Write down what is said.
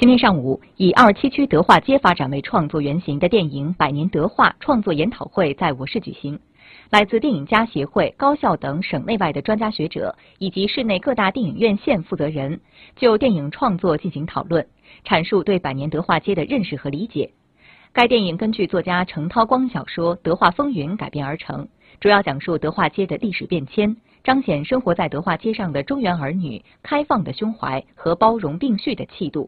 今天上午，以二七区德化街发展为创作原型的电影《百年德化》创作研讨会在我市举行。来自电影家协会、高校等省内外的专家学者，以及市内各大电影院线负责人，就电影创作进行讨论，阐述对《百年德化街》的认识和理解。该电影根据作家程涛光小说《德化风云》改编而成，主要讲述德化街的历史变迁，彰显生活在德化街上的中原儿女开放的胸怀和包容并蓄的气度。